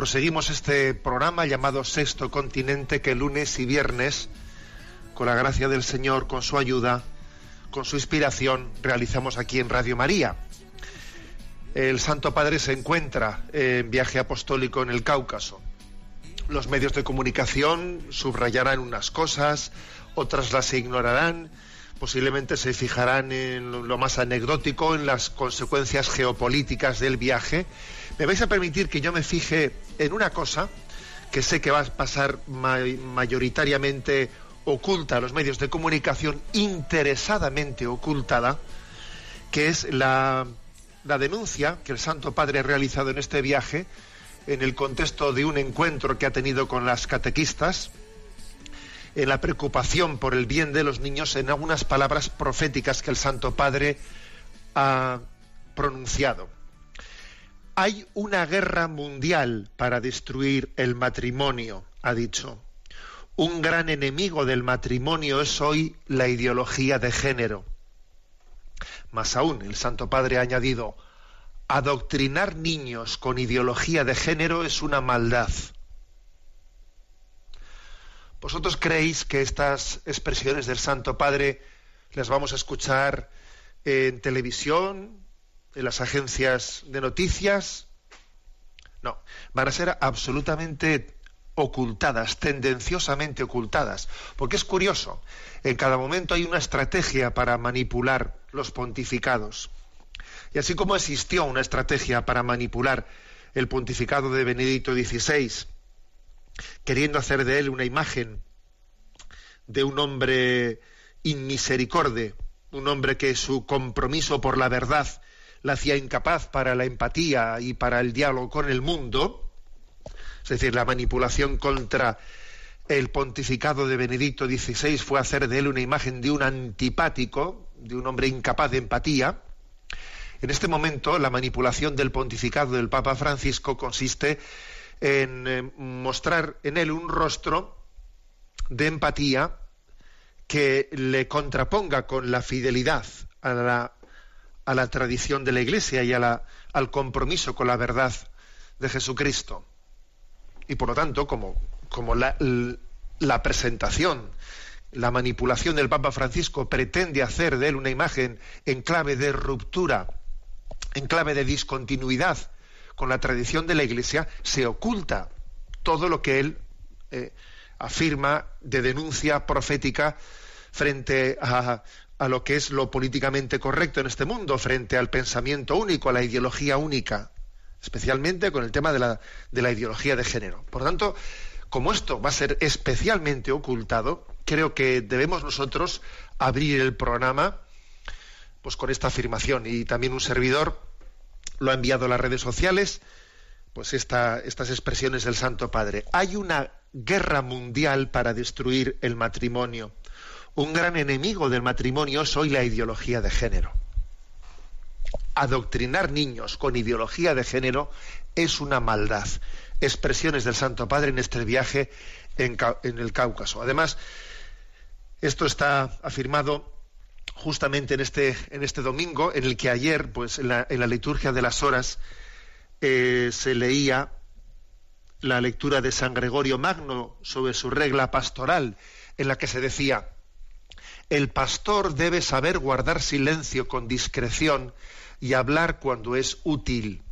proseguimos este programa llamado Sexto Continente que lunes y viernes, con la gracia del Señor, con su ayuda, con su inspiración, realizamos aquí en Radio María. El Santo Padre se encuentra en viaje apostólico en el Cáucaso. Los medios de comunicación subrayarán unas cosas, otras las ignorarán, posiblemente se fijarán en lo más anecdótico, en las consecuencias geopolíticas del viaje. Me vais a permitir que yo me fije en una cosa que sé que va a pasar ma- mayoritariamente oculta a los medios de comunicación, interesadamente ocultada, que es la, la denuncia que el Santo Padre ha realizado en este viaje en el contexto de un encuentro que ha tenido con las catequistas, en la preocupación por el bien de los niños, en algunas palabras proféticas que el Santo Padre ha pronunciado. Hay una guerra mundial para destruir el matrimonio, ha dicho. Un gran enemigo del matrimonio es hoy la ideología de género. Más aún, el Santo Padre ha añadido, adoctrinar niños con ideología de género es una maldad. ¿Vosotros creéis que estas expresiones del Santo Padre las vamos a escuchar en televisión, en las agencias de noticias? No, van a ser absolutamente ocultadas, tendenciosamente ocultadas, porque es curioso, en cada momento hay una estrategia para manipular los pontificados. Y así como existió una estrategia para manipular el pontificado de Benedicto XVI, queriendo hacer de él una imagen de un hombre inmisericorde, un hombre que su compromiso por la verdad la hacía incapaz para la empatía y para el diálogo con el mundo, es decir, la manipulación contra el pontificado de Benedicto XVI fue hacer de él una imagen de un antipático, de un hombre incapaz de empatía. En este momento, la manipulación del pontificado del Papa Francisco consiste en eh, mostrar en él un rostro de empatía que le contraponga con la fidelidad a la, a la tradición de la Iglesia y a la- al compromiso con la verdad de Jesucristo. Y por lo tanto, como, como la, la presentación, la manipulación del Papa Francisco pretende hacer de él una imagen en clave de ruptura, en clave de discontinuidad con la tradición de la Iglesia, se oculta todo lo que él eh, afirma de denuncia profética frente a, lo que es lo políticamente correcto en este mundo, frente al pensamiento único, a la ideología única, especialmente con el tema de la, de la ideología de género. Por tanto, como esto va a ser especialmente ocultado, creo que debemos nosotros abrir el programa pues con esta afirmación y también un servidor lo ha enviado a las redes sociales pues esta- estas expresiones del Santo Padre. Hay una guerra mundial para destruir el matrimonio. Un gran enemigo del matrimonio es hoy la ideología de género. Adoctrinar niños con ideología de género es una maldad. Expresiones del Santo Padre en este viaje en el Cáucaso. Además, esto está afirmado justamente en este, en este domingo, en el que ayer, pues en la, en la liturgia de las horas, eh, se leía la lectura de San Gregorio Magno sobre su regla pastoral, en la que se decía, el pastor debe saber guardar silencio con discreción y hablar cuando es útil.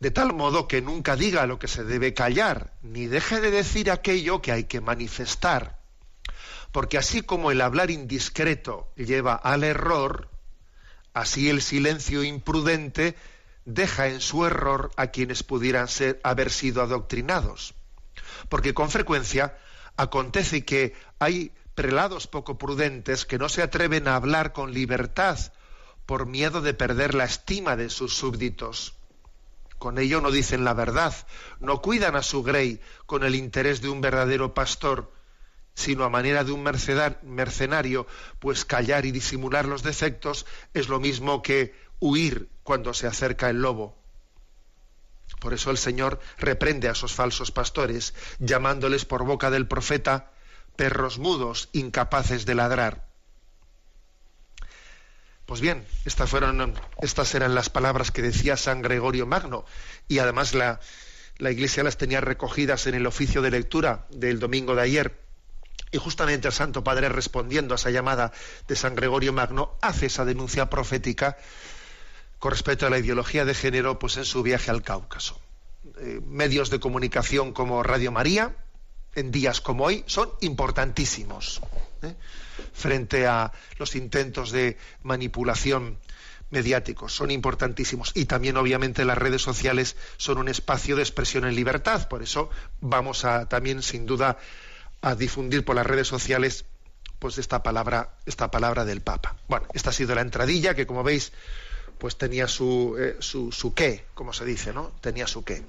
de tal modo que nunca diga lo que se debe callar, ni deje de decir aquello que hay que manifestar. Porque así como el hablar indiscreto lleva al error, así el silencio imprudente deja en su error a quienes pudieran ser, haber sido adoctrinados. Porque con frecuencia acontece que hay prelados poco prudentes que no se atreven a hablar con libertad por miedo de perder la estima de sus súbditos. Con ello no dicen la verdad, no cuidan a su grey con el interés de un verdadero pastor, sino a manera de un mercenario, pues callar y disimular los defectos es lo mismo que huir cuando se acerca el lobo. Por eso el Señor reprende a esos falsos pastores, llamándoles por boca del profeta perros mudos, incapaces de ladrar. Pues bien, estas, fueron, estas eran las palabras que decía San Gregorio Magno y además la, la Iglesia las tenía recogidas en el oficio de lectura del domingo de ayer. Y justamente el Santo Padre, respondiendo a esa llamada de San Gregorio Magno, hace esa denuncia profética con respecto a la ideología de género pues en su viaje al Cáucaso. Eh, medios de comunicación como Radio María, en días como hoy, son importantísimos. ¿eh? frente a los intentos de manipulación mediáticos, son importantísimos. Y también, obviamente, las redes sociales son un espacio de expresión en libertad. Por eso vamos a también, sin duda, a difundir por las redes sociales pues esta palabra, esta palabra del Papa. Bueno, esta ha sido la entradilla que, como veis, pues tenía su, eh, su, qué, como se dice, ¿no? Tenía su qué.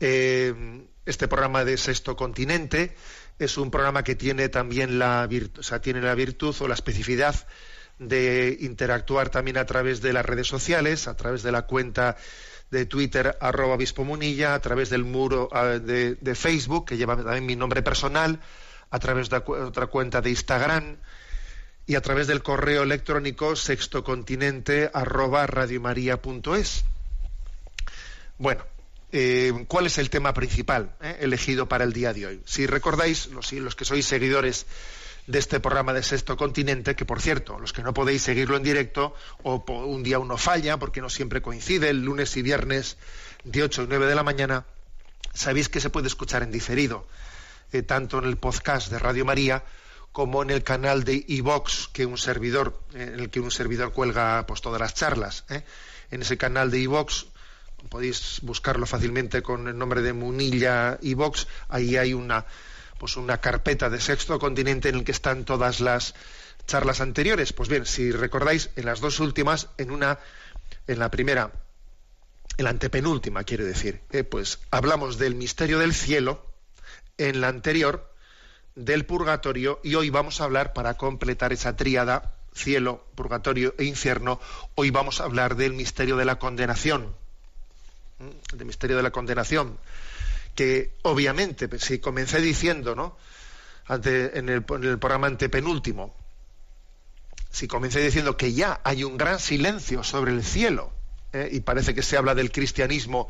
Eh, este programa de Sexto Continente es un programa que tiene también la, virtud, o sea, tiene la virtud o la especificidad de interactuar también a través de las redes sociales, a través de la cuenta de Twitter arroba munilla, a través del muro de, Facebook, que lleva también mi nombre personal, a través de otra cuenta de Instagram y a través del correo electrónico sextocontinente arroba radiomaria.es. Bueno, eh, cuál es el tema principal eh, elegido para el día de hoy. Si recordáis, los, los que sois seguidores de este programa de Sexto Continente, que por cierto, los que no podéis seguirlo en directo, o un día uno falla, porque no siempre coincide, el lunes y viernes de 8 y 9 de la mañana, sabéis que se puede escuchar en diferido, eh, tanto en el podcast de Radio María como en el canal de iVox, que un servidor, en el que un servidor cuelga pues, todas las charlas. En ese canal de iVox podéis buscarlo fácilmente con el nombre de Munilla y Vox, ahí hay una pues una carpeta de sexto continente en el que están todas las charlas anteriores. Pues bien, si recordáis, en las dos últimas, en una, en la primera, en la antepenúltima, quiero decir, eh, pues hablamos del misterio del cielo, en la anterior del purgatorio, y hoy vamos a hablar, para completar esa tríada, cielo, purgatorio e infierno, hoy vamos a hablar del misterio de la condenación. El misterio de la condenación, que obviamente, si comencé diciendo, ¿no? Ante, en, el, programa antepenúltimo, si comencé diciendo que ya hay un gran silencio sobre el cielo, ¿eh? y parece que se habla del cristianismo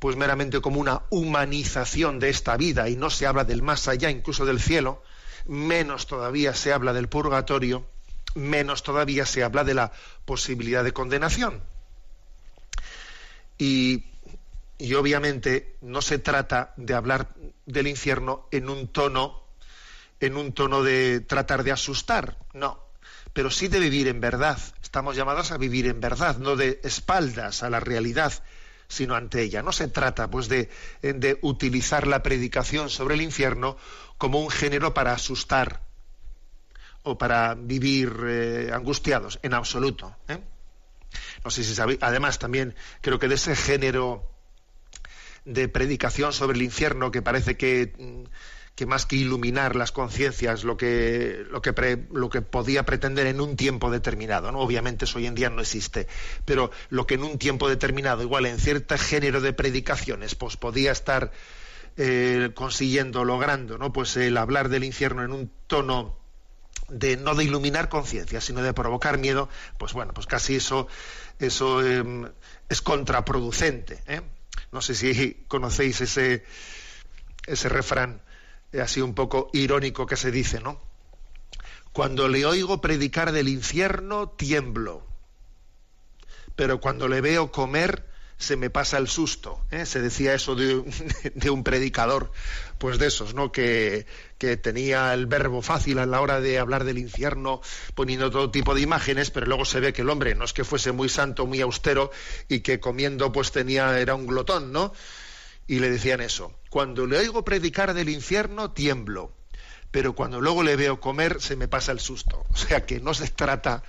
pues meramente como una humanización de esta vida y no se habla del más allá, incluso del cielo, menos todavía se habla del purgatorio, menos todavía se habla de la posibilidad de condenación. Y y obviamente no se trata de hablar del infierno en un tono en un tono de tratar de asustar, no, pero sí de vivir en verdad. Estamos llamados a vivir en verdad, no de espaldas a la realidad, sino ante ella. No se trata pues de, de utilizar la predicación sobre el infierno como un género para asustar o para vivir eh, angustiados, en absoluto. ¿eh? No sé si sabéis, además también creo que de ese género de predicación sobre el infierno que parece que, que más que iluminar las conciencias, lo que, lo, que lo que podía pretender en un tiempo determinado. ¿no? Obviamente eso hoy en día no existe, pero lo que en un tiempo determinado, igual en cierto género de predicaciones, pues podía estar eh, consiguiendo, logrando, ¿no? pues el hablar del infierno en un tono de no de iluminar conciencias, sino de provocar miedo, pues bueno, pues casi eso, eso em, es contraproducente. ¿eh? No sé si conocéis ese, ese refrán eh, así un poco irónico que se dice, ¿no? Cuando le oigo predicar del infierno, tiemblo. Pero cuando le veo comer, se me pasa el susto. ¿eh? Se decía eso de, un predicador, pues de esos, ¿no? Que, que, tenía el verbo fácil a la hora de hablar del infierno, poniendo todo tipo de imágenes, pero luego se ve que el hombre no es que fuese muy santo, muy austero, y que comiendo pues tenía, era un glotón, ¿no? Y le decían eso. Cuando le oigo predicar del infierno, tiemblo. Pero cuando luego le veo comer, se me pasa el susto. O sea que no se trata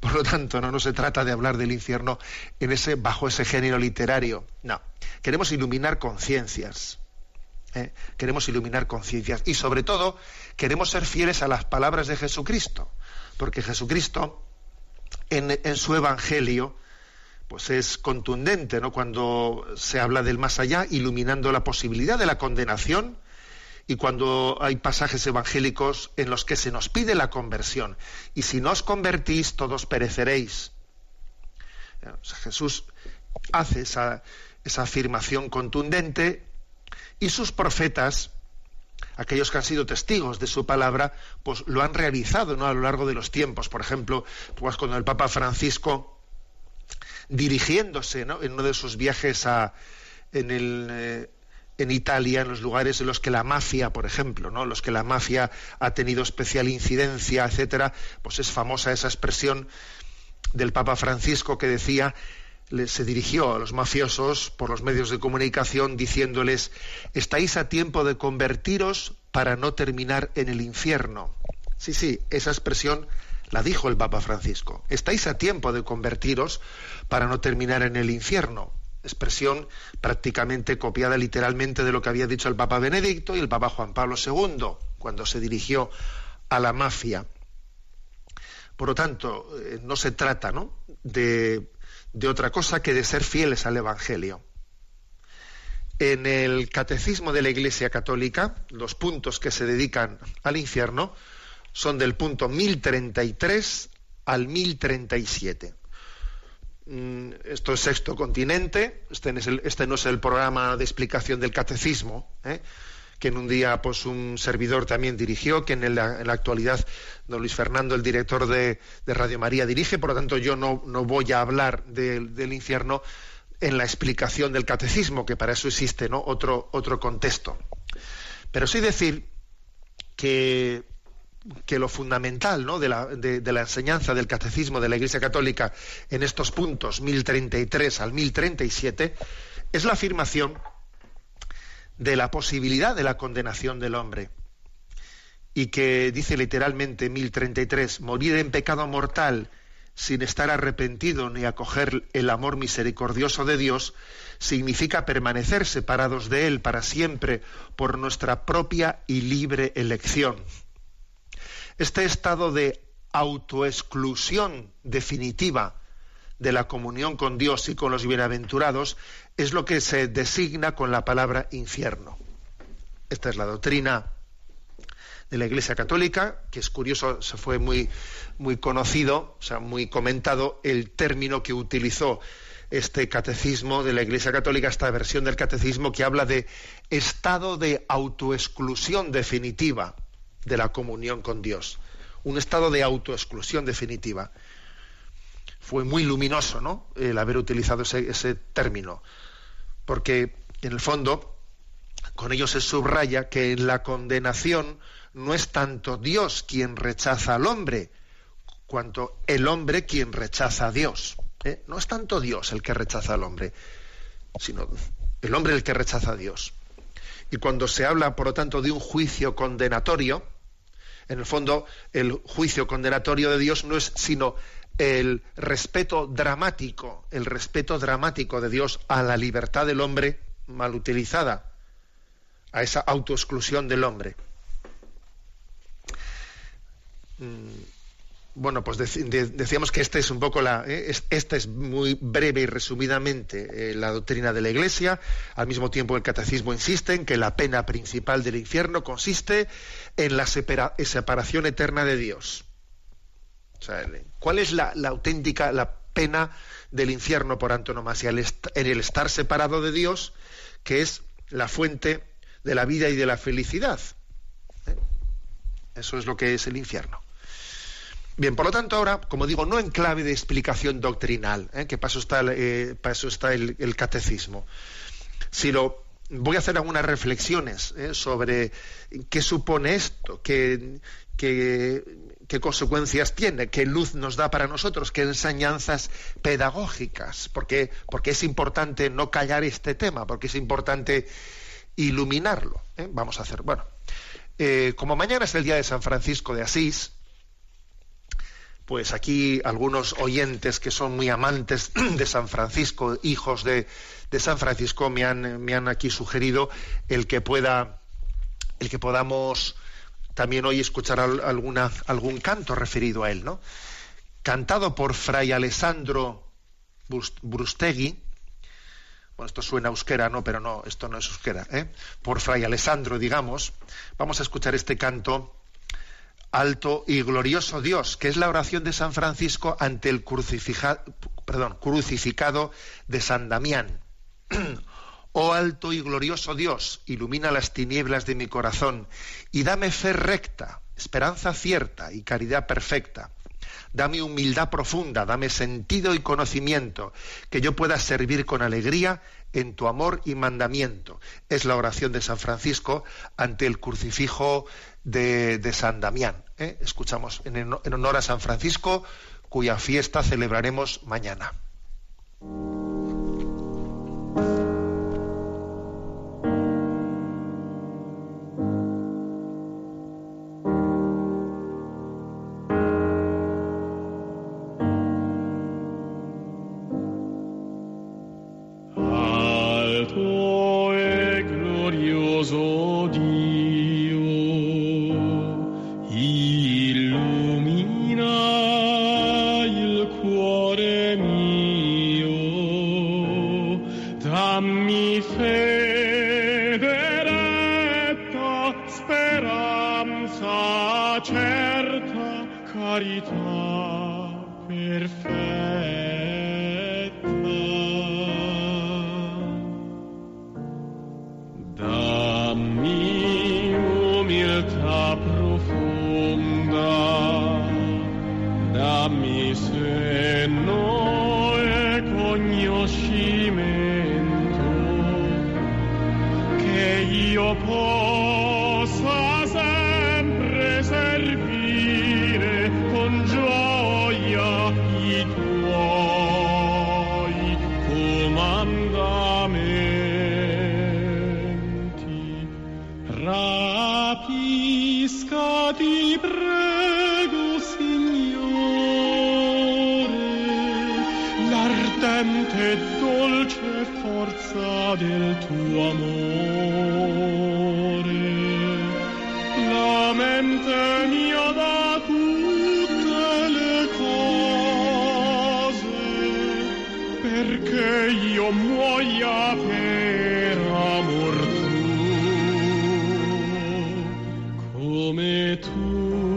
por lo tanto, no, se trata de hablar del infierno en ese, bajo ese género literario. No. Queremos iluminar conciencias. ¿eh? Queremos iluminar conciencias. Y sobre todo, queremos ser fieles a las palabras de Jesucristo. Porque Jesucristo, en, en su evangelio, pues es contundente, ¿no? Cuando se habla del más allá, iluminando la posibilidad de la condenación y cuando hay pasajes evangélicos en los que se nos pide la conversión. Y si no os convertís, todos pereceréis. Jesús hace esa, esa afirmación contundente y sus profetas, aquellos que han sido testigos de su palabra, pues lo han realizado ¿no? a lo largo de los tiempos. Por ejemplo, pues cuando el Papa Francisco, dirigiéndose ¿no? en uno de sus viajes a, en el, eh, en Italia, en los lugares en los que la mafia, por ejemplo, ¿no? los que la mafia ha tenido especial incidencia, etcétera, pues es famosa esa expresión del Papa Francisco que decía, se dirigió a los mafiosos por los medios de comunicación diciéndoles, estáis a tiempo de convertiros para no terminar en el infierno. Sí, sí, esa expresión la dijo el Papa Francisco. Estáis a tiempo de convertiros para no terminar en el infierno expresión prácticamente copiada literalmente de lo que había dicho el Papa Benedicto y el Papa Juan Pablo II cuando se dirigió a la mafia. Por lo tanto, eh, no se trata De, de otra cosa que de ser fieles al Evangelio. En el Catecismo de la Iglesia Católica, los puntos que se dedican al infierno son del punto 1033 al 1037. Mm, esto es sexto continente, este, este no es el, programa de explicación del catecismo, ¿eh? que en un día pues un servidor también dirigió, que en, la, actualidad don Luis Fernando, el director de, Radio María, dirige, por lo tanto yo no, voy a hablar del infierno en la explicación del catecismo, que para eso existe otro, otro contexto. Pero sí decir que que lo fundamental ¿no? de, la, de, la, enseñanza del catecismo de la Iglesia Católica en estos puntos 1033 al 1037 es la afirmación de la posibilidad de la condenación del hombre y que dice literalmente 1033 morir en pecado mortal sin estar arrepentido ni acoger el amor misericordioso de Dios significa permanecer separados de Él para siempre por nuestra propia y libre elección este estado de autoexclusión definitiva de la comunión con Dios y con los bienaventurados es lo que se designa con la palabra infierno. Esta es la doctrina de la Iglesia Católica, que es curioso, se fue muy, muy conocido, o sea, muy comentado el término que utilizó este catecismo de la Iglesia Católica, esta versión del catecismo que habla de estado de autoexclusión definitiva de la comunión con Dios, un estado de autoexclusión definitiva. Fue muy luminoso ¿no? el haber utilizado ese, término, porque en el fondo con ello se subraya que en la condenación no es tanto Dios quien rechaza al hombre, cuanto el hombre quien rechaza a Dios. ¿eh? No es tanto Dios el que rechaza al hombre, sino el hombre el que rechaza a Dios. Y cuando se habla, por lo tanto, de un juicio condenatorio, en el fondo el juicio condenatorio de Dios no es sino el respeto dramático, el respeto dramático de Dios a la libertad del hombre mal utilizada, a esa autoexclusión del hombre. Mm, bueno, pues decíamos que este es un poco la, eh, esta es muy breve y resumidamente eh, la doctrina de la Iglesia. Al mismo tiempo el catecismo insiste en que la pena principal del infierno consiste en la separación eterna de Dios. ¿Cuál es la, auténtica, la pena del infierno por antonomasia? en el estar separado de Dios, que es la fuente de la vida y de la felicidad. ¿Eh? Eso es lo que es el infierno. Bien, por lo tanto, ahora, como digo, no en clave de explicación doctrinal, ¿eh? que para eso está, eh, está el, catecismo, sino voy a hacer algunas reflexiones ¿eh? sobre qué supone esto, qué, qué, consecuencias tiene, qué luz nos da para nosotros, qué enseñanzas pedagógicas, porque, porque es importante no callar este tema, porque es importante iluminarlo. Vamos a hacer, bueno, como mañana es el día de San Francisco de Asís, pues aquí algunos oyentes que son muy amantes de San Francisco, hijos de, San Francisco, me han, me han aquí sugerido el que pueda, el que podamos también hoy escuchar algún canto referido a él, ¿no? Cantado por Fray Alessandro Brustegui, bueno, esto suena euskera, no, pero no, esto no es euskera, ¿eh? Por Fray Alessandro, digamos, vamos a escuchar este canto alto y glorioso Dios, que es la oración de San Francisco ante el perdón, crucificado de San Damián. Oh alto y glorioso Dios, ilumina las tinieblas de mi corazón y dame fe recta, esperanza cierta y caridad perfecta. Dame humildad profunda, dame sentido y conocimiento, que yo pueda servir con alegría en tu amor y mandamiento. Es la oración de San Francisco ante el crucifijo de, San Damián. ¿eh? Escuchamos en, en honor a San Francisco, cuya fiesta celebraremos mañana. et tout.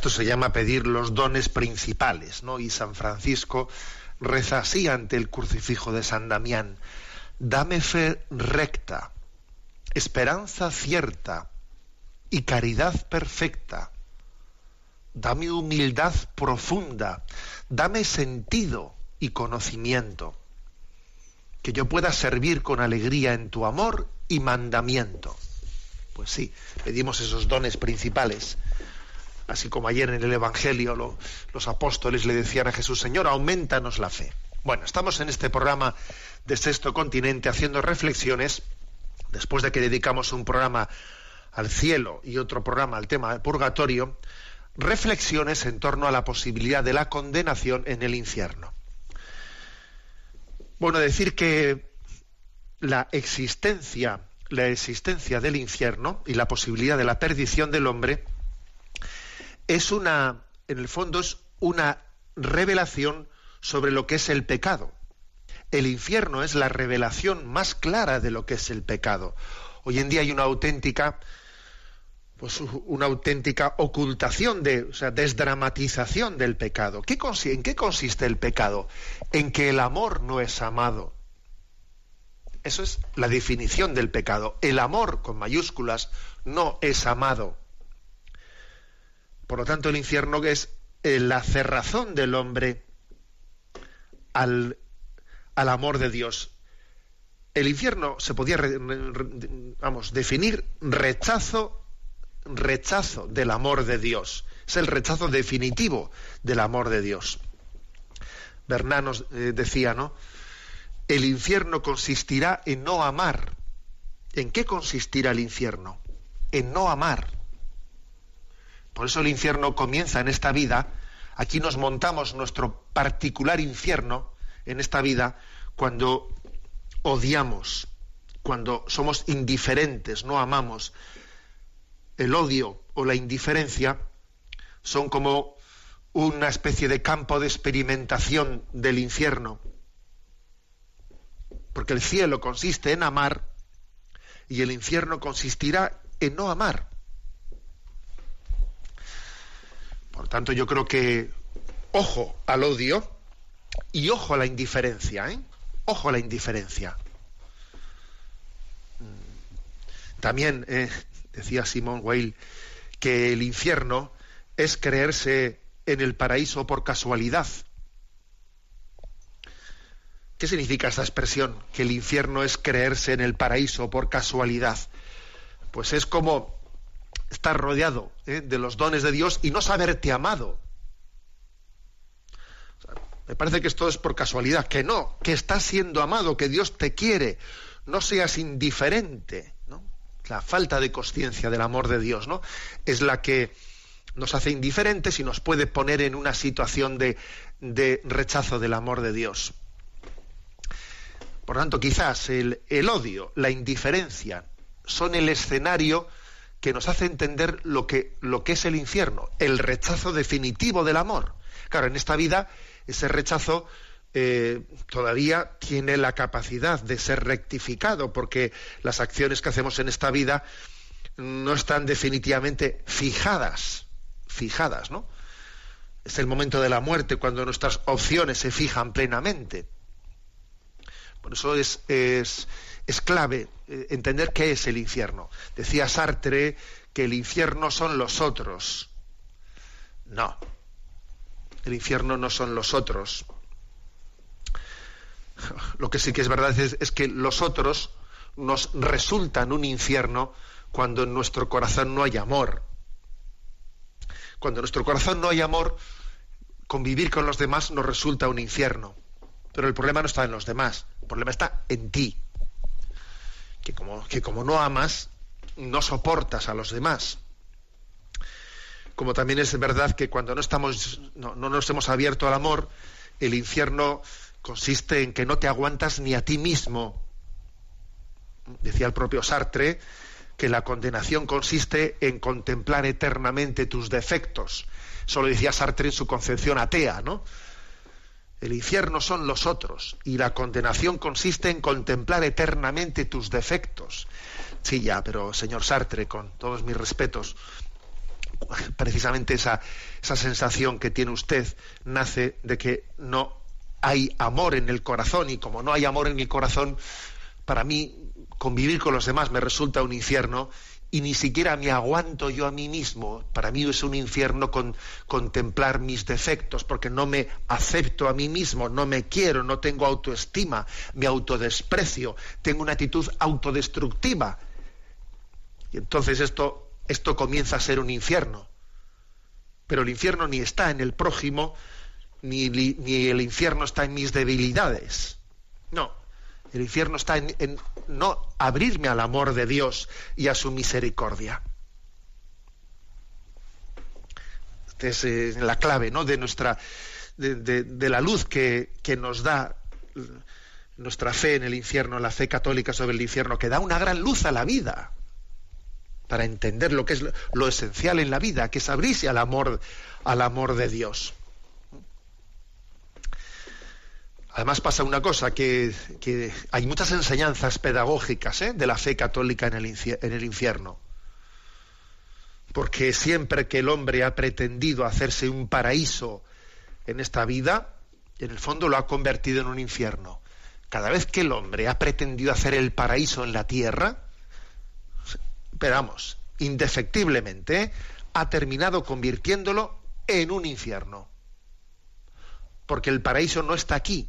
Esto se llama pedir los dones principales, ¿no? Y San Francisco reza así ante el crucifijo de San Damián: Dame fe recta, esperanza cierta y caridad perfecta. Dame humildad profunda, dame sentido y conocimiento, que yo pueda servir con alegría en tu amor y mandamiento. Pues sí, pedimos esos dones principales. Así como ayer en el Evangelio los apóstoles le decían a Jesús, Señor, aumentanos la fe. Bueno, estamos en este programa de Sexto Continente haciendo reflexiones, después de que dedicamos un programa al cielo y otro programa al tema del purgatorio, reflexiones en torno a la posibilidad de la condenación en el infierno. Bueno, decir que la existencia, la existencia del infierno y la posibilidad de la perdición del hombre es una, en el fondo es una revelación sobre lo que es el pecado. El infierno es la revelación más clara de lo que es el pecado. Hoy en día hay una auténtica pues una auténtica ocultación de, o sea, desdramatización del pecado. ¿Qué ¿En qué consiste el pecado? En que el amor no es amado. Eso es la definición del pecado. El amor, con mayúsculas, no es amado. Por lo tanto, el infierno es eh, la cerrazón del hombre al, al amor de Dios. El infierno se podía, vamos, definir rechazo rechazo del amor de Dios. Es el rechazo definitivo del amor de Dios. Bernanos eh, decía, ¿no? El infierno consistirá en no amar. ¿En qué consistirá el infierno? En no amar. Por eso el infierno comienza en esta vida. Aquí nos montamos nuestro particular infierno en esta vida cuando odiamos, cuando somos indiferentes, no amamos, el odio o la indiferencia son como una especie de campo de experimentación del infierno. Porque el cielo consiste en amar y el infierno consistirá en no amar. Por tanto, yo creo que ojo al odio y ojo a la indiferencia, ¿eh? Ojo a la indiferencia. También eh, decía Simón Weil, que el infierno es creerse en el paraíso por casualidad. ¿Qué significa esta expresión? Que el infierno es creerse en el paraíso por casualidad. Pues es como estar rodeado ¿eh? de los dones de Dios y no saberte amado. me parece que esto es por casualidad, que no, que estás siendo amado, que Dios te quiere, no seas indiferente la falta de conciencia del amor de Dios, ¿no? Es la que nos hace indiferentes y nos puede poner en una situación de, de rechazo del amor de Dios. Por tanto, quizás el, el, odio, la indiferencia, son el escenario que nos hace entender lo que, lo que es el infierno, el rechazo definitivo del amor. Claro, en esta vida ese rechazo eh, todavía tiene la capacidad de ser rectificado, porque las acciones que hacemos en esta vida no están definitivamente fijadas, fijadas, ¿no? Es el momento de la muerte cuando nuestras opciones se fijan plenamente. Por eso es, es, es clave entender qué es el infierno. Decía Sartre que el infierno son los otros. No, el infierno no son los otros lo que sí que es verdad es, que los otros nos resultan un infierno cuando en nuestro corazón no hay amor. Cuando en nuestro corazón no hay amor, convivir con los demás nos resulta un infierno. Pero el problema no está en los demás, el problema está en ti. Que como, que como no amas, no soportas a los demás. Como también es verdad que cuando no estamos, no nos hemos abierto al amor, el infierno consiste en que no te aguantas ni a ti mismo. Decía el propio Sartre que la condenación consiste en contemplar eternamente tus defectos. Eso lo decía Sartre en su concepción atea, ¿no? El infierno son los otros y la condenación consiste en contemplar eternamente tus defectos. Sí, ya, pero señor Sartre, con todos mis respetos, precisamente esa, esa sensación que tiene usted nace de que no hay amor en el corazón y como no hay amor en el corazón, para mí convivir con los demás me resulta un infierno y ni siquiera me aguanto yo a mí mismo. Para mí es un infierno con, contemplar mis defectos, porque no me acepto a mí mismo, no me quiero, no tengo autoestima, me autodesprecio, tengo una actitud autodestructiva. Y entonces esto, esto comienza a ser un infierno. Pero el infierno ni está en el prójimo, ni, ni el infierno está en mis debilidades. No, el infierno está en, no abrirme al amor de Dios y a su misericordia. Esta es eh, la clave ¿no? de nuestra de, la luz que, nos da nuestra fe en el infierno, la fe católica sobre el infierno, que da una gran luz a la vida para entender lo que es lo esencial en la vida, que es abrirse al amor, al amor de Dios. Además pasa una cosa, que, hay muchas enseñanzas pedagógicas ¿eh? de la fe católica en el, infierno. Porque siempre que el hombre ha pretendido hacerse un paraíso en esta vida, en el fondo lo ha convertido en un infierno. Cada vez que el hombre ha pretendido hacer el paraíso en la tierra, esperamos, indefectiblemente, ha terminado convirtiéndolo en un infierno. Porque el paraíso no está aquí,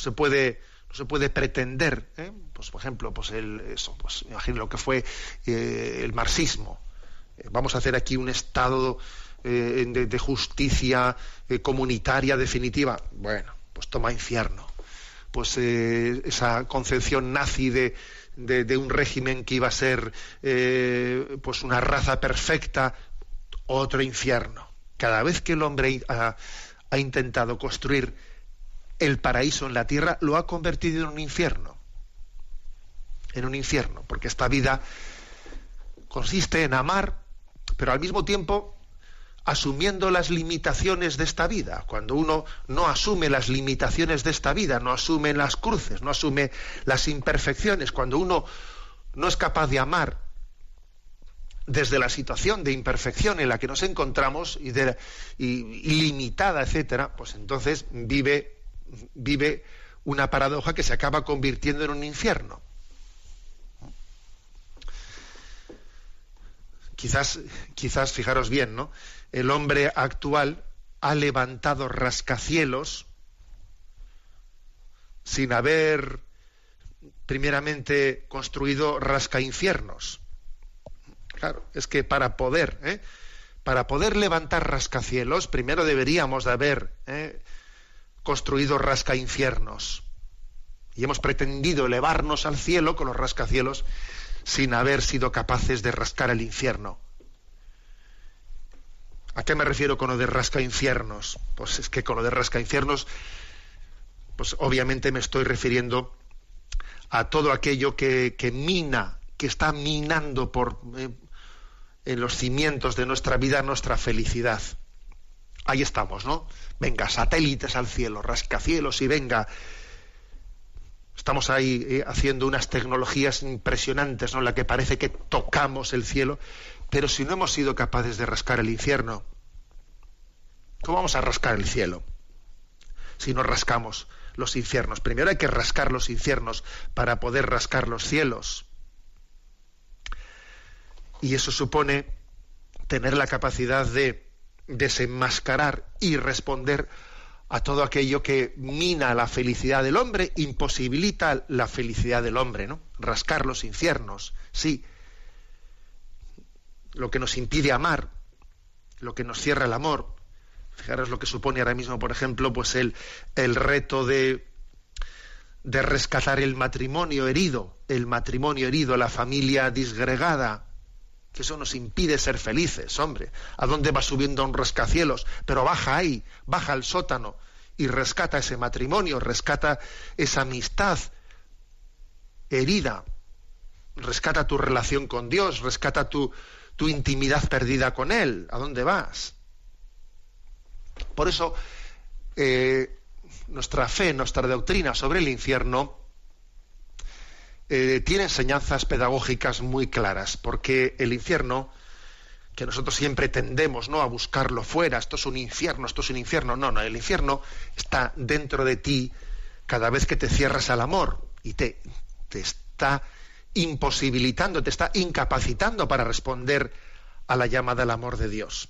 se puede no se puede pretender ¿eh? pues por ejemplo pues el eso pues imagino lo que fue eh, el marxismo. Eh, vamos a hacer aquí un estado de, justicia comunitaria definitiva. Bueno pues toma infierno. Pues esa concepción nazi de, de, un régimen que iba a ser pues una raza perfecta otro infierno. Cada vez que el hombre ha, ha intentado construir el paraíso en la tierra lo ha convertido en un infierno. En un infierno, porque esta vida consiste en amar, pero al mismo tiempo asumiendo las limitaciones de esta vida. Cuando uno no asume las limitaciones de esta vida, no asume las cruces, no asume las imperfecciones, cuando uno no es capaz de amar desde la situación de imperfección en la que nos encontramos y, de, y limitada, etcétera, pues entonces vive vive una paradoja que se acaba convirtiendo en un infierno. Quizás, quizás, fijaros bien, ¿no? El hombre actual ha levantado rascacielos sin haber primeramente construido rascainfiernos. Claro, es que para poder, ¿eh? para poder levantar rascacielos, primero deberíamos de haber ¿eh? Construido rascainfiernos y hemos pretendido elevarnos al cielo con los rascacielos sin haber sido capaces de rascar el infierno. ¿A qué me refiero con lo de rascainfiernos? Pues es que con lo de rascainfiernos, pues obviamente me estoy refiriendo a todo aquello que, mina, que está minando por, eh, en los cimientos de nuestra vida nuestra felicidad. Ahí estamos, ¿no? venga, satélites al cielo, rascacielos y venga. Estamos ahí eh, haciendo unas tecnologías impresionantes, ¿no? La que parece que tocamos el cielo, pero si no hemos sido capaces de rascar el infierno, ¿cómo vamos a rascar el cielo? Si no rascamos los infiernos. Primero hay que rascar los infiernos para poder rascar los cielos. Y eso supone tener la capacidad de desenmascarar y responder a todo aquello que mina la felicidad del hombre, imposibilita la felicidad del hombre, ¿no? Rascar los infiernos, sí. Lo que nos impide amar, lo que nos cierra el amor. Fijaros lo que supone ahora mismo, por ejemplo, pues el, el reto de, de rescatar el matrimonio herido, el matrimonio herido, la familia disgregada, que eso nos impide ser felices, hombre. ¿A dónde va subiendo un rascacielos? Pero baja ahí, baja al sótano y rescata ese matrimonio, rescata esa amistad herida, rescata tu relación con Dios, rescata tu, intimidad perdida con Él. ¿A dónde vas? Por eso, eh, nuestra fe, nuestra doctrina sobre el infierno eh, tiene enseñanzas pedagógicas muy claras, porque el infierno, que nosotros siempre tendemos ¿no? a buscarlo fuera, esto es un infierno, esto es un infierno. No, no, el infierno está dentro de ti cada vez que te cierras al amor y te, te está imposibilitando, te está incapacitando para responder a la llamada del amor de Dios.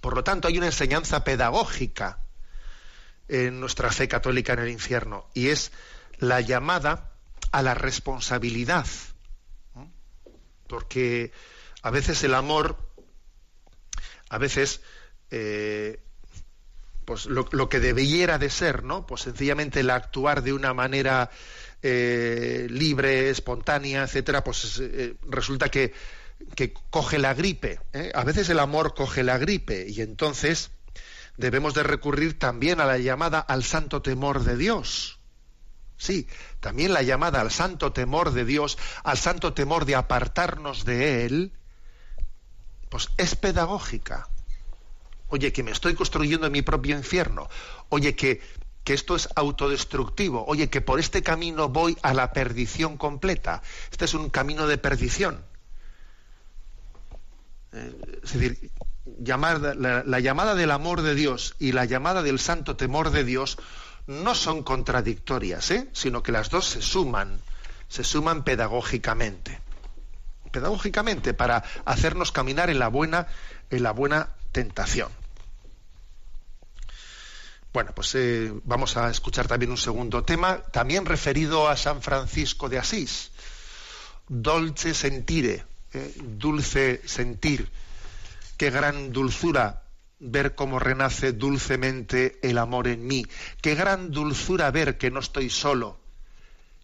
Por lo tanto, hay una enseñanza pedagógica en nuestra fe católica en el infierno y es la llamada a la responsabilidad. Porque a veces el amor, a veces, eh, pues lo, que debiera de ser, ¿no? Pues sencillamente el actuar de una manera eh, libre, espontánea, etcétera, pues eh, resulta que, que, coge la gripe. A veces el amor coge la gripe y entonces debemos de recurrir también a la llamada al santo temor de Dios. Sí, también la llamada al santo temor de Dios, al santo temor de apartarnos de Él, pues es pedagógica. Oye, que me estoy construyendo mi propio infierno. Oye, que, que esto es autodestructivo. Oye, que por este camino voy a la perdición completa. Este es un camino de perdición. Eh, es decir, llamar, la, llamada del amor de Dios y la llamada del santo temor de Dios no son contradictorias, ¿eh? sino que las dos se suman, se suman pedagógicamente pedagógicamente para hacernos caminar en la buena, en la buena tentación. Bueno, pues eh, vamos a escuchar también un segundo tema, también referido a San Francisco de Asís. Dolce sentire, eh, dulce sentir. Qué gran dulzura ver cómo renace dulcemente el amor en mí. Qué gran dulzura ver que no estoy solo,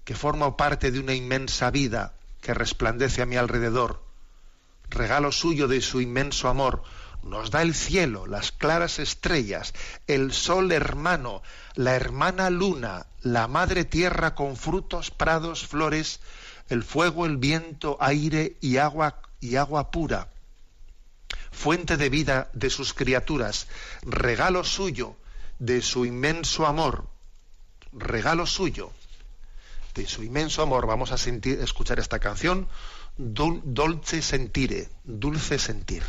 que formo parte de una inmensa vida, que resplandece a mi alrededor. Regalo suyo de su inmenso amor. Nos da el cielo, las claras estrellas, el sol hermano, la hermana luna, la madre tierra con frutos, prados, flores, el fuego, el viento, aire y agua y agua pura. Fuente de vida de sus criaturas, regalo suyo de su inmenso amor, regalo suyo de su inmenso amor vamos a sentir, escuchar esta canción, Dolce Sentire, Dulce Sentir.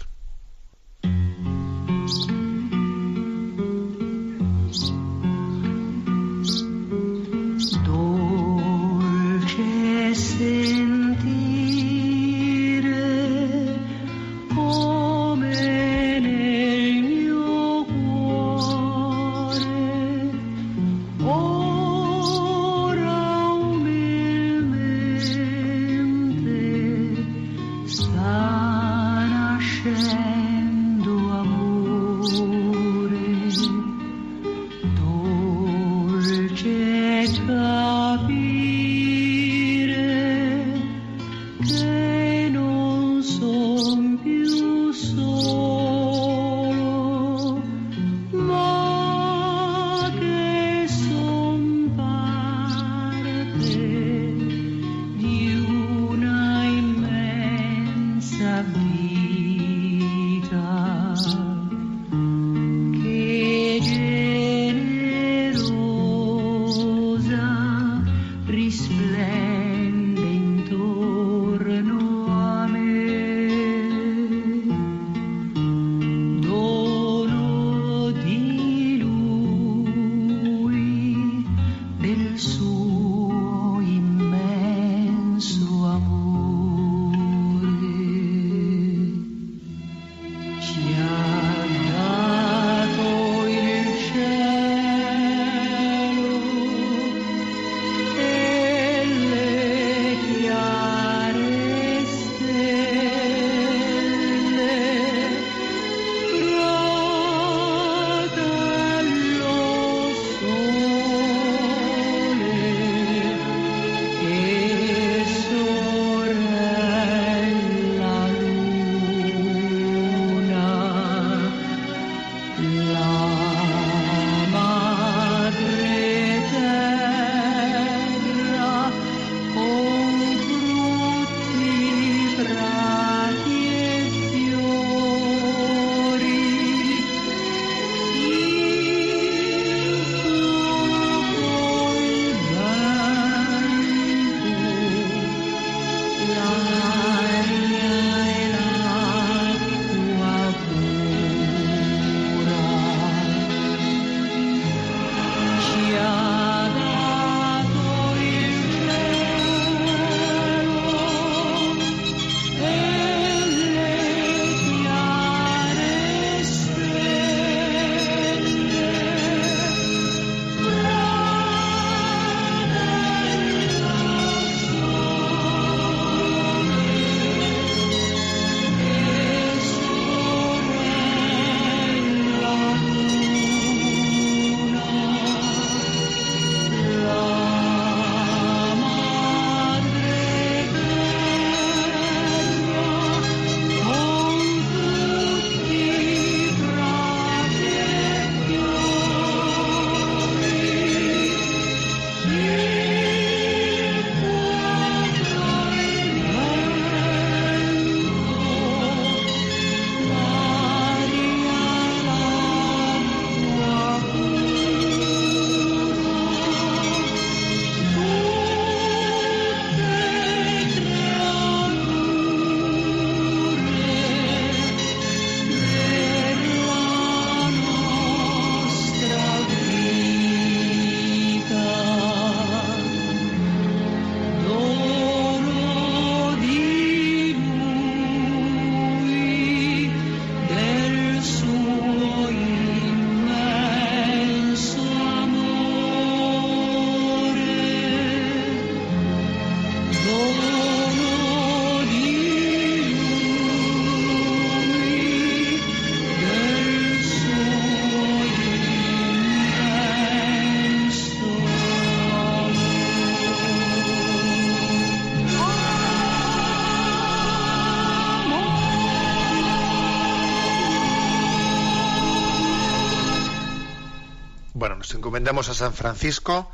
Bueno, nos encomendamos a San Francisco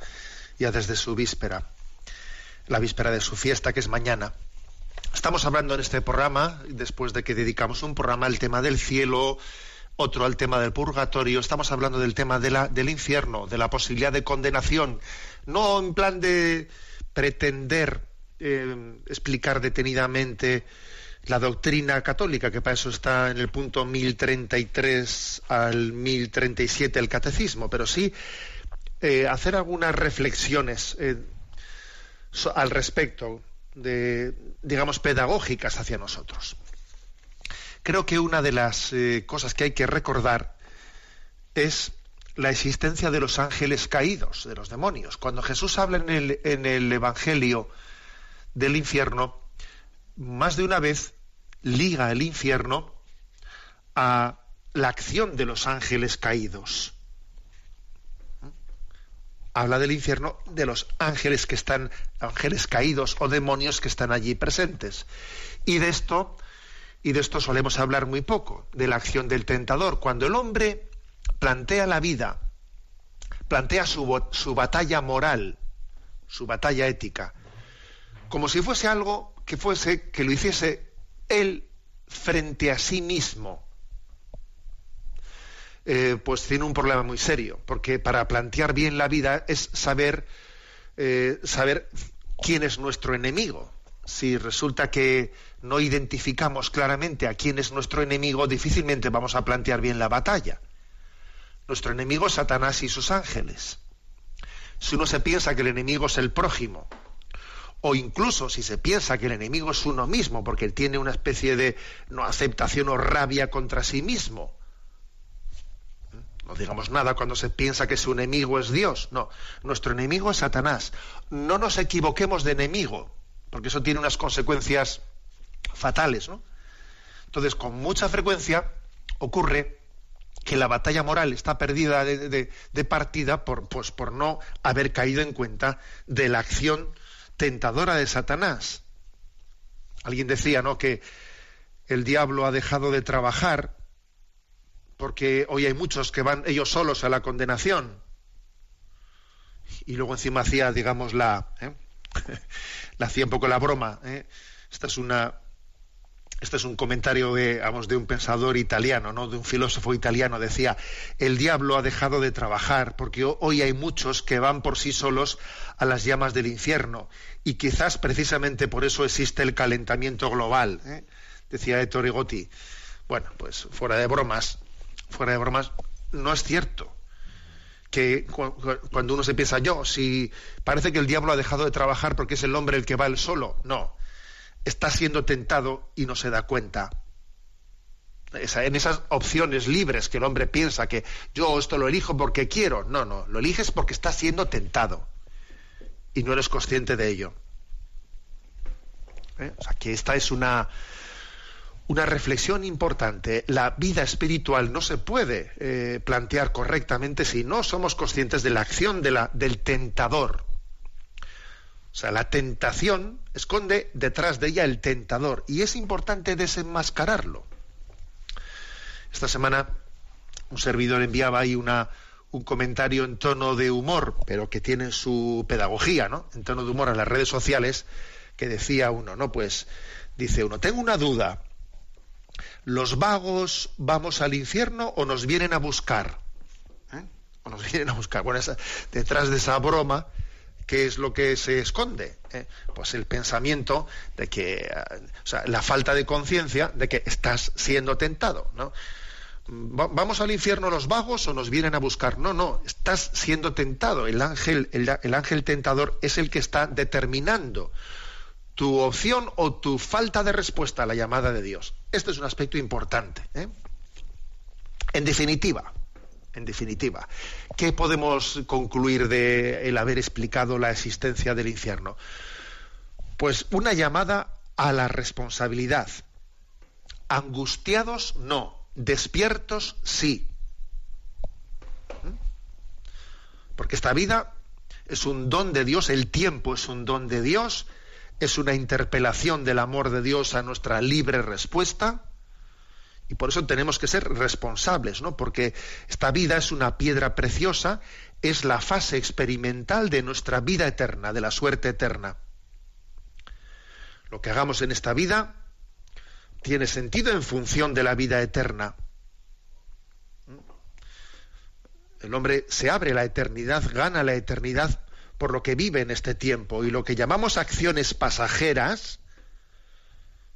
ya desde su víspera, la víspera de su fiesta, que es mañana. Estamos hablando en este programa, después de que dedicamos un programa al tema del cielo, otro al tema del purgatorio, estamos hablando del tema del infierno, de la posibilidad de condenación, no en plan de pretender eh, explicar detenidamente la doctrina católica, que para eso está en el punto 1033 al 1037 el catecismo, pero sí eh, hacer algunas reflexiones eh, al respecto, de, digamos, pedagógicas hacia nosotros. Creo que una de las eh, cosas que hay que recordar es la existencia de los ángeles caídos, de los demonios. Cuando Jesús habla en el, en el Evangelio del infierno, más de una vez liga el infierno a la acción de los ángeles caídos. Habla del infierno de los ángeles que están, ángeles caídos o demonios que están allí presentes. Y de esto, y de esto solemos hablar muy poco, de la acción del tentador. Cuando el hombre plantea la vida, plantea su, su batalla moral, su batalla ética, como si fuese algo que fuese, que lo hiciese él frente a sí mismo, eh, pues tiene un problema muy serio, porque para plantear bien la vida es saber, eh, saber quién es nuestro enemigo. Si resulta que no identificamos claramente a quién es nuestro enemigo, difícilmente vamos a plantear bien la batalla. Nuestro enemigo es Satanás y sus ángeles. Si uno se piensa que el enemigo es el prójimo, o incluso si se piensa que el enemigo es uno mismo, porque tiene una especie de no aceptación o rabia contra sí mismo. No digamos nada cuando se piensa que su enemigo es Dios. No, nuestro enemigo es Satanás. No nos equivoquemos de enemigo, porque eso tiene unas consecuencias fatales. ¿no? Entonces, con mucha frecuencia ocurre que la batalla moral está perdida de, partida por, pues, por no haber caído en cuenta de la acción tentadora de Satanás. Alguien decía, ¿no?, que el diablo ha dejado de trabajar porque hoy hay muchos que van ellos solos a la condenación. Y luego encima hacía, digamos, la, ¿eh? la hacía un poco la broma. ¿eh? Esta es una, este es un comentario de, de un pensador italiano, ¿no? de un filósofo italiano. Decía, el diablo ha dejado de trabajar porque hoy hay muchos que van por sí solos a las llamas del infierno y quizás precisamente por eso existe el calentamiento global, ¿eh? decía Ettore Gotti. Bueno, pues fuera de bromas, fuera de bromas, no es cierto que cuando uno se piensa yo, si parece que el diablo ha dejado de trabajar porque es el hombre el que va el solo, no está siendo tentado y no se da cuenta. en esas opciones libres que el hombre piensa que yo esto lo elijo porque quiero. No, no, lo eliges porque estás siendo tentado y no eres consciente de ello. ¿Eh? O sea, que esta es una, una reflexión importante. La vida espiritual no se puede eh, plantear correctamente si no somos conscientes de la acción del tentador. O sea, la tentación esconde detrás de ella el tentador y es importante desenmascararlo. Esta semana un servidor enviaba ahí una, un comentario en tono de humor, pero que tiene su pedagogía, ¿no? En tono de humor a las redes sociales, que decía uno, ¿no? Pues dice uno, tengo una duda. ¿Los vagos vamos al infierno o nos vienen a buscar? ¿Eh? O nos vienen a buscar. Bueno, detrás de esa broma ¿qué es lo que se esconde? ¿Eh? Pues el pensamiento de que, eh, o sea, la falta de conciencia de que estás siendo tentado, ¿no? ¿Vamos al infierno los vagos o nos vienen a buscar? No, no, estás siendo tentado. El ángel, el, ángel tentador es el que está determinando tu opción o tu falta de respuesta a la llamada de Dios. Este es un aspecto importante. ¿eh? En definitiva, en definitiva. ¿Qué podemos concluir de el haber explicado la existencia del infierno? Pues una llamada a la responsabilidad. Angustiados no, despiertos sí. ¿Mm? Porque esta vida es un don de Dios, el tiempo es un don de Dios, es una interpelación del amor de Dios a nuestra libre respuesta Y por eso tenemos que ser responsables, ¿no? Porque esta vida es una piedra preciosa, es la fase experimental de nuestra vida eterna, de la suerte eterna. Lo que hagamos en esta vida tiene sentido en función de la vida eterna. El hombre se abre la eternidad, gana la eternidad por lo que vive en este tiempo y lo que llamamos acciones pasajeras,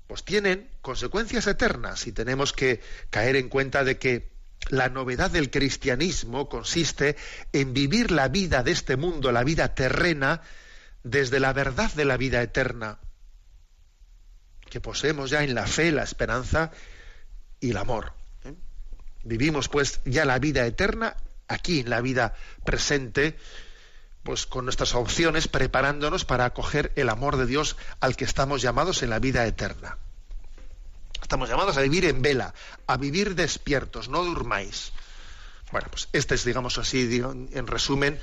pues tienen consecuencias eternas y tenemos que caer en cuenta de que la novedad del cristianismo consiste en vivir la vida de este mundo, la vida terrena, desde la verdad de la vida eterna, que poseemos ya en la fe, la esperanza y el amor. ¿eh? Vivimos pues ya la vida eterna aquí, en la vida presente, pues con nuestras opciones, preparándonos para acoger el amor de Dios al que estamos llamados en la vida eterna. Estamos llamados a vivir en vela, a vivir despiertos, no durmáis. Bueno, pues este es, digamos así, en resumen,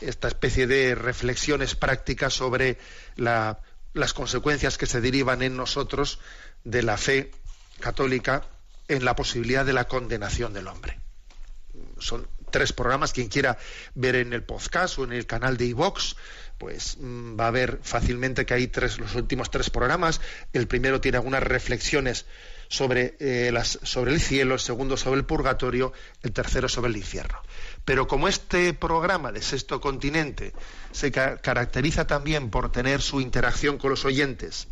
esta especie de reflexiones prácticas sobre las consecuencias que se derivan en nosotros de la fe católica en la posibilidad de la condenación del hombre. Son tres programas. Quien quiera ver en el podcast o en el canal de iVox, pues mm, va a ver fácilmente que hay tres, los últimos tres programas. El primero tiene algunas reflexiones sobre, eh, las, sobre el cielo, el segundo sobre el purgatorio, el tercero sobre el infierno. Pero como este programa de Sexto Continente se caracteriza también por tener su interacción con los oyentes,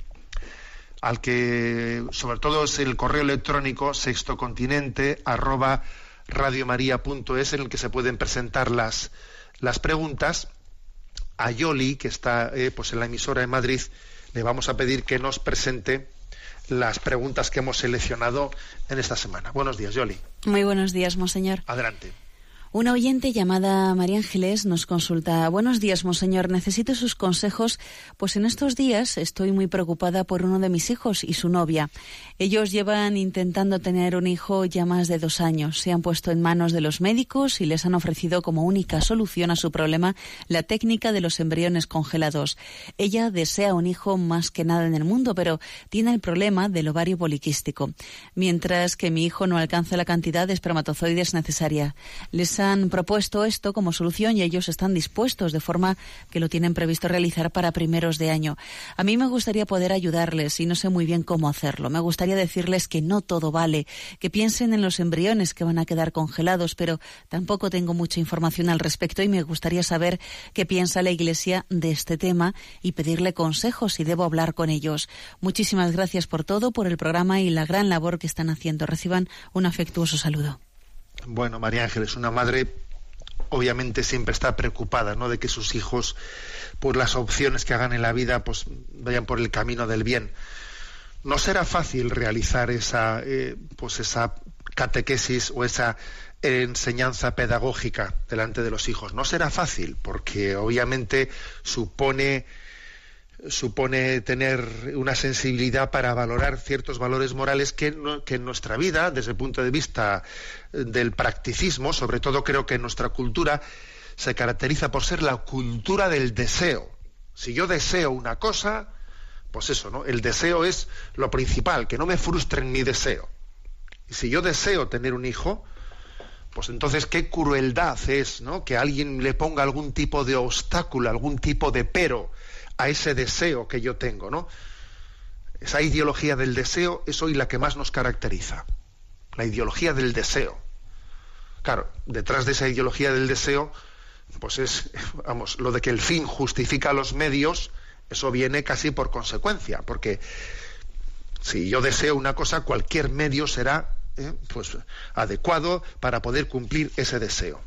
al que sobre todo es el correo electrónico sextocontinente arroba radiomaria.es en el que se pueden presentar las, las preguntas. A Yoli, que está eh, pues en la emisora de Madrid, le vamos a pedir que nos presente las preguntas que hemos seleccionado en esta semana. Buenos días, Yoli. Muy buenos días, monseñor. Adelante. Una oyente llamada María Ángeles nos consulta. Buenos días, monseñor. Necesito sus consejos, pues en estos días estoy muy preocupada por uno de mis hijos y su novia. Ellos llevan intentando tener un hijo ya más de dos años. Se han puesto en manos de los médicos y les han ofrecido como única solución a su problema la técnica de los embriones congelados. Ella desea un hijo más que nada en el mundo, pero tiene el problema del ovario poliquístico, mientras que mi hijo no alcanza la cantidad de espermatozoides necesaria. Les han propuesto esto como solución y ellos están dispuestos de forma que lo tienen previsto realizar para primeros de año. A mí me gustaría poder ayudarles y no sé muy bien cómo hacerlo. Me gustaría decirles que no todo vale, que piensen en los embriones que van a quedar congelados, pero tampoco tengo mucha información al respecto y me gustaría saber qué piensa la Iglesia de este tema y pedirle consejos si debo hablar con ellos. Muchísimas gracias por todo, por el programa y la gran labor que están haciendo. Reciban un afectuoso saludo. Bueno, María Ángeles, una madre obviamente siempre está preocupada, ¿no? De que sus hijos, por las opciones que hagan en la vida, pues vayan por el camino del bien. No será fácil realizar esa, eh, pues esa catequesis o esa enseñanza pedagógica delante de los hijos. No será fácil, porque obviamente supone supone tener una sensibilidad para valorar ciertos valores morales que, en nuestra vida, desde el punto de vista del practicismo, sobre todo creo que en nuestra cultura, se caracteriza por ser la cultura del deseo. Si yo deseo una cosa, pues eso, ¿no? El deseo es lo principal, que no me frustre en mi deseo. Y si yo deseo tener un hijo, pues entonces qué crueldad es, ¿no? Que alguien le ponga algún tipo de obstáculo, algún tipo de pero a ese deseo que yo tengo, ¿no? Esa ideología del deseo es hoy la que más nos caracteriza. La ideología del deseo. Claro, detrás de esa ideología del deseo, pues es, vamos, lo de que el fin justifica los medios, eso viene casi por consecuencia, porque si yo deseo una cosa, cualquier medio será ¿eh? pues adecuado para poder cumplir ese deseo.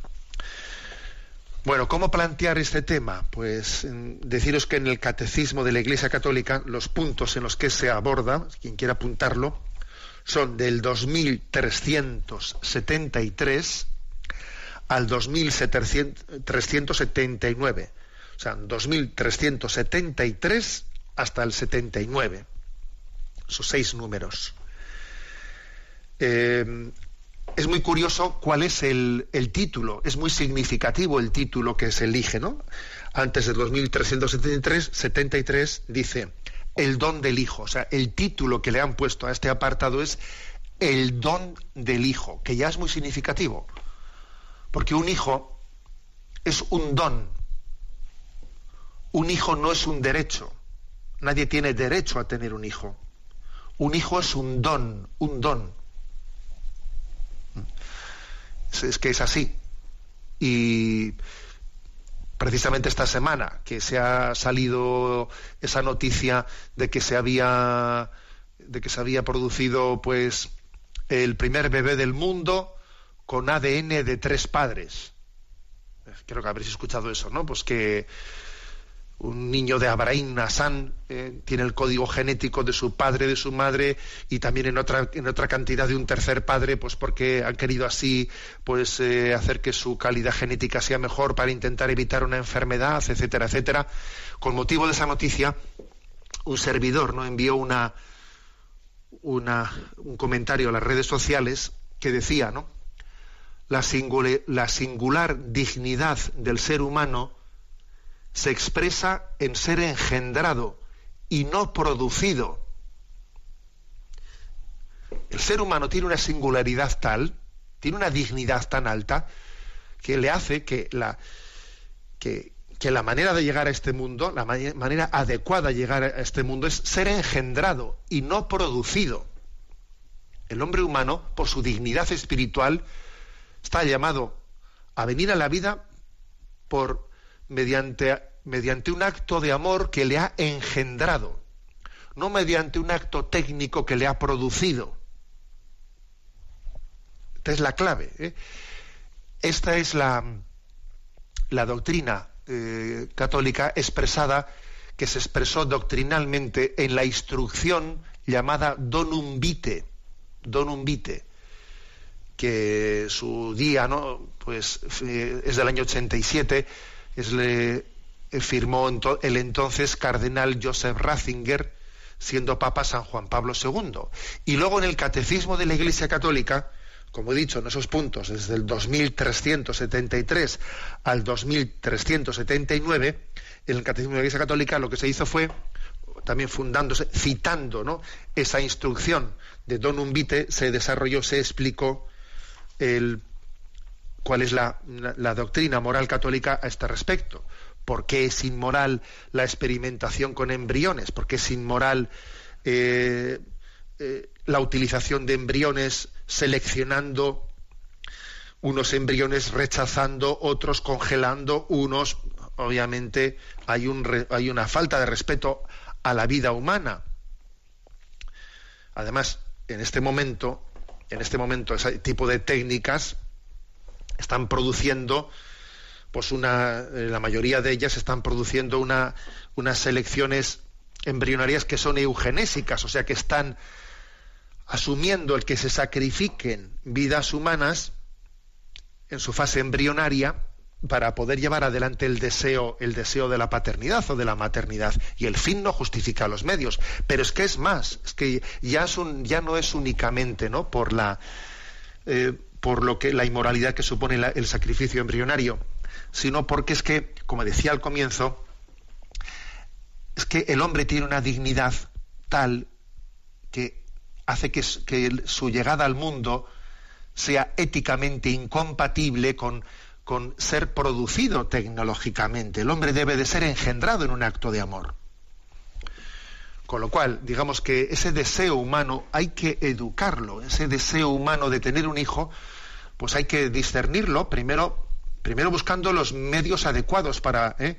Bueno, ¿cómo plantear este tema? Pues deciros que en el Catecismo de la Iglesia Católica los puntos en los que se aborda, quien quiera apuntarlo, son del 2373 al 2379. O sea, 2373 hasta el 79. Esos seis números. Eh, es muy curioso cuál es el, título, es muy significativo el título que se elige, ¿no? Antes del 2373, 73 dice el don del Hijo, o sea, el título que le han puesto a este apartado es el don del hijo, que ya es muy significativo, porque un hijo es un don, un hijo no es un derecho, nadie tiene derecho a tener un hijo, un hijo es un don, un don. Es que es así. Y precisamente esta semana que se ha salido esa noticia de que se había de que se había producido pues el primer bebé del mundo con ADN de tres padres. Creo que habréis escuchado eso, ¿no? Pues que un niño de Abraham Nassan eh, tiene el código genético de su padre, de su madre y también en otra, en otra cantidad de un tercer padre, pues porque han querido así pues eh, hacer que su calidad genética sea mejor para intentar evitar una enfermedad, etcétera, etcétera. Con motivo de esa noticia, un servidor no envió una, una, un comentario a las redes sociales que decía, ¿no? La, la singular dignidad del ser humano se expresa en ser engendrado y no producido. El ser humano tiene una singularidad tal, tiene una dignidad tan alta, que le hace que la, que, la manera de llegar a este mundo, la manera adecuada de llegar a este mundo es ser engendrado y no producido. El hombre humano, por su dignidad espiritual, está llamado a venir a la vida por mediante, mediante un acto de amor que le ha engendrado, no mediante un acto técnico que le ha producido. Esta es la clave. ¿eh? Esta es la, la doctrina eh, católica expresada, que se expresó doctrinalmente en la instrucción llamada Donum Vitae, Donum Vitae, que su día, ¿no? Pues eh, es del año 87 es le eh, firmó el entonces cardenal Joseph Ratzinger, siendo Papa San Juan Pablo II. Y luego en el Catecismo de la Iglesia Católica, como he dicho, en esos puntos, desde el 2373 al 2379, en el Catecismo de la Iglesia Católica lo que se hizo fue, también fundándose, citando ¿no? esa instrucción de Donum Vitae, se desarrolló, se explicó el cuál es la, doctrina moral católica a este respecto. ¿Por qué es inmoral la experimentación con embriones? ¿Por qué es inmoral eh, eh, la utilización de embriones seleccionando unos embriones, rechazando otros, congelando unos? Obviamente hay, un, hay una falta de respeto a la vida humana. Además, en este momento, en este momento, ese tipo de técnicas están produciendo, pues una, eh, la mayoría de ellas están produciendo una, unas selecciones embrionarias que son eugenésicas, o sea que están asumiendo el que se sacrifiquen vidas humanas en su fase embrionaria para poder llevar adelante el deseo, el deseo de la paternidad o de la maternidad. Y el fin no justifica los medios. Pero es que es más, es que ya, ya no es únicamente ¿no? por la eh, por lo que la inmoralidad que supone el sacrificio embrionario, sino porque es que, como decía al comienzo, es que el hombre tiene una dignidad tal que hace que, su llegada al mundo sea éticamente incompatible con, ser producido tecnológicamente. El hombre debe de ser engendrado en un acto de amor. Con lo cual, digamos que ese deseo humano hay que educarlo, ese deseo humano de tener un hijo, pues hay que discernirlo primero, primero buscando los medios adecuados para, ¿eh?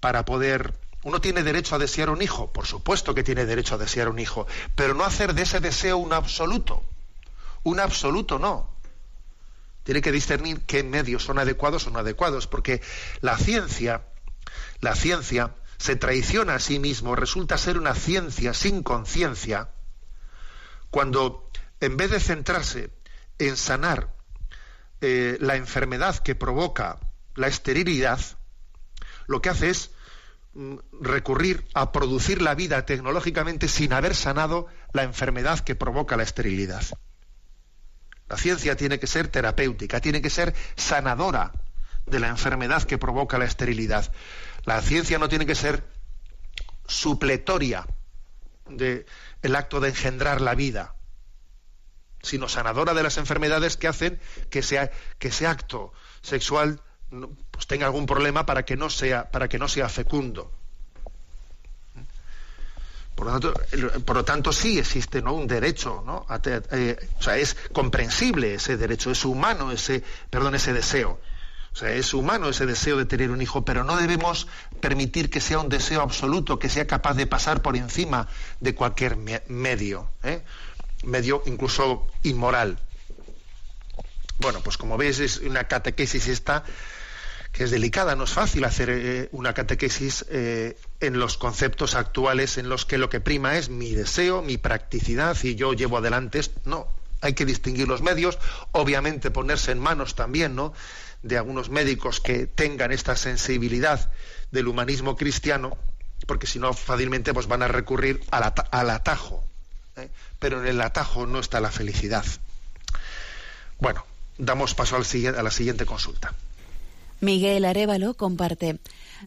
para poder... Uno tiene derecho a desear un hijo, por supuesto que tiene derecho a desear un hijo, pero no hacer de ese deseo un absoluto. Un absoluto no. Tiene que discernir qué medios son adecuados o no adecuados, porque la ciencia, la ciencia se traiciona a sí mismo, resulta ser una ciencia sin conciencia, cuando en vez de centrarse en sanar eh, la enfermedad que provoca la esterilidad, lo que hace es mm, recurrir a producir la vida tecnológicamente sin haber sanado la enfermedad que provoca la esterilidad. La ciencia tiene que ser terapéutica, tiene que ser sanadora de la enfermedad que provoca la esterilidad. La ciencia no tiene que ser supletoria del acto de engendrar la vida. Sino sanadora de las enfermedades que hacen que, sea, ese acto sexual pues tenga algún problema para que no sea, para que no sea fecundo. Por lo, tanto, por lo tanto, sí existe ¿no? un derecho, ¿no? Eh, o sea, es comprensible ese derecho, es humano ese, perdón, ese deseo. O sea, es humano ese deseo de tener un hijo, pero no debemos permitir que sea un deseo absoluto, que sea capaz de pasar por encima de cualquier medio, ¿eh? Medio incluso inmoral. Bueno, pues como ves, es una catequesis esta que es delicada, no es fácil hacer eh, una catequesis eh, en los conceptos actuales en los que lo que prima es mi deseo, mi practicidad y yo llevo adelante. No, hay que distinguir los medios, obviamente ponerse en manos también, ¿no? de algunos médicos que tengan esta sensibilidad del humanismo cristiano, porque si no fácilmente pues van a recurrir al atajo. Pero en el atajo no está la felicidad. Bueno, damos paso a la siguiente consulta. Miguel Arevalo comparte.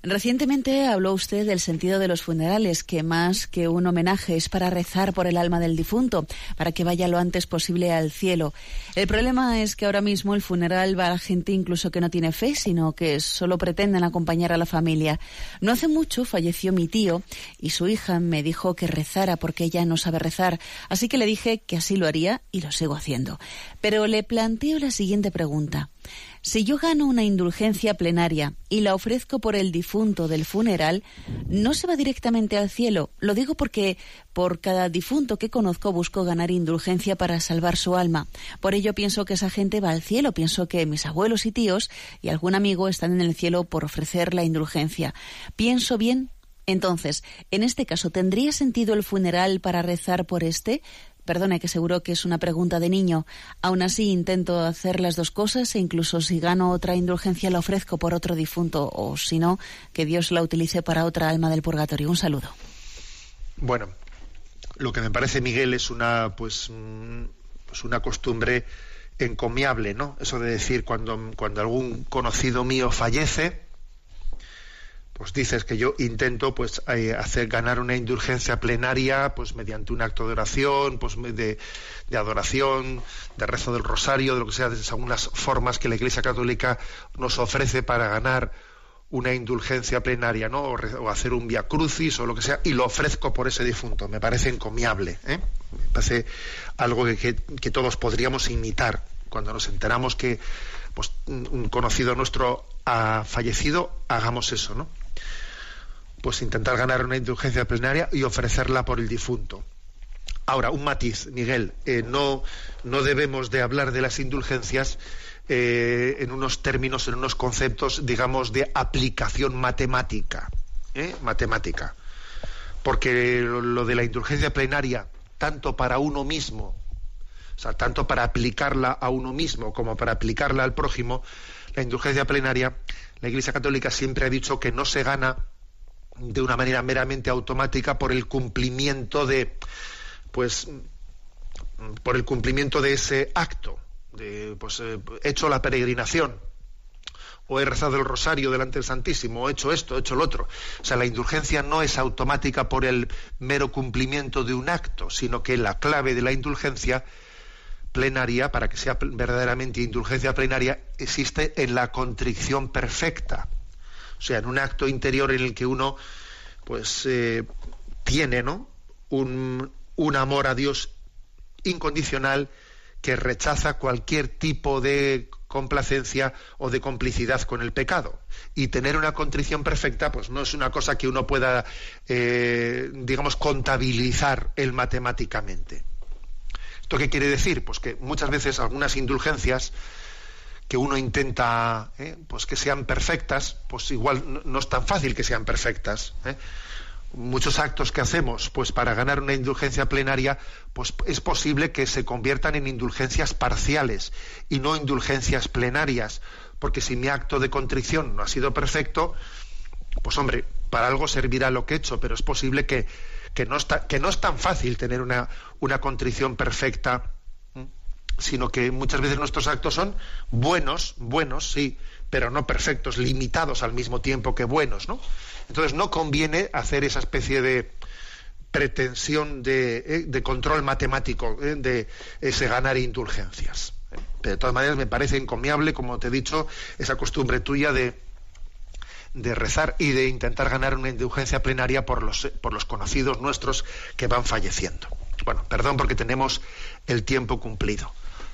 Recientemente habló usted del sentido de los funerales, que más que un homenaje es para rezar por el alma del difunto, para que vaya lo antes posible al cielo. El problema es que ahora mismo el funeral va a gente incluso que no tiene fe, sino que solo pretenden acompañar a la familia. No hace mucho falleció mi tío y su hija me dijo que rezara porque ella no sabe rezar, así que le dije que así lo haría y lo sigo haciendo. Pero le planteo la siguiente pregunta. Si yo gano una indulgencia plenaria y la ofrezco por el difunto del funeral, no se va directamente al cielo. Lo digo porque por cada difunto que conozco busco ganar indulgencia para salvar su alma. Por ello pienso que esa gente va al cielo. Pienso que mis abuelos y tíos y algún amigo están en el cielo por ofrecer la indulgencia. Pienso bien. Entonces, en este caso, ¿tendría sentido el funeral para rezar por este? Perdone que seguro que es una pregunta de niño. Aún así intento hacer las dos cosas e incluso si gano otra indulgencia la ofrezco por otro difunto o si no, que Dios la utilice para otra alma del purgatorio. Un saludo. Bueno, lo que me parece, Miguel, es una pues, mm, pues una costumbre encomiable, ¿no? Eso de decir cuando, cuando algún conocido mío fallece, pues dices que yo intento pues eh, hacer ganar una indulgencia plenaria pues mediante un acto de oración pues de, adoración de rezo del rosario de lo que sea de algunas formas que la Iglesia Católica nos ofrece para ganar una indulgencia plenaria no o, hacer un via crucis o lo que sea y lo ofrezco por ese difunto. Me parece encomiable ¿eh? me parece algo que, que todos podríamos imitar. Cuando nos enteramos que pues, un conocido nuestro ha fallecido hagamos eso no pues intentar ganar una indulgencia plenaria y ofrecerla por el difunto. Ahora, un matiz, Miguel, eh, no, no debemos de hablar de las indulgencias eh, en unos términos, en unos conceptos, digamos, de aplicación matemática. ¿eh? Matemática. Porque lo de la indulgencia plenaria, tanto para uno mismo, o sea, tanto para aplicarla a uno mismo como para aplicarla al prójimo, la indulgencia plenaria, la Iglesia Católica siempre ha dicho que no se gana de una manera meramente automática por el cumplimiento de pues por el cumplimiento de ese acto de pues he hecho la peregrinación o he rezado el rosario delante del Santísimo, o he hecho esto, he hecho lo otro. O sea, la indulgencia no es automática por el mero cumplimiento de un acto, sino que la clave de la indulgencia plenaria, para que sea verdaderamente indulgencia plenaria, existe en la contrición perfecta. O sea, en un acto interior en el que uno pues eh, tiene ¿no? un, amor a Dios incondicional que rechaza cualquier tipo de complacencia o de complicidad con el pecado. Y tener una contrición perfecta, pues no es una cosa que uno pueda, eh, digamos, contabilizar él matemáticamente. ¿Esto qué quiere decir? Pues que muchas veces algunas indulgencias que uno intenta ¿eh? pues que sean perfectas, pues igual no, es tan fácil que sean perfectas. ¿eh? Muchos actos que hacemos, pues para ganar una indulgencia plenaria, pues es posible que se conviertan en indulgencias parciales y no indulgencias plenarias, porque si mi acto de contrición no ha sido perfecto, pues hombre, para algo servirá lo que he hecho, pero es posible que, que, no, está, que no es tan fácil tener una, una contrición perfecta sino que muchas veces nuestros actos son buenos, buenos, sí, pero no perfectos, limitados al mismo tiempo que buenos, ¿no? Entonces no conviene hacer esa especie de pretensión de, de control matemático de ese ganar indulgencias. Pero de todas maneras me parece encomiable, como te he dicho, esa costumbre tuya de, de rezar y de intentar ganar una indulgencia plenaria por los, por los conocidos nuestros que van falleciendo. Bueno, perdón porque tenemos el tiempo cumplido.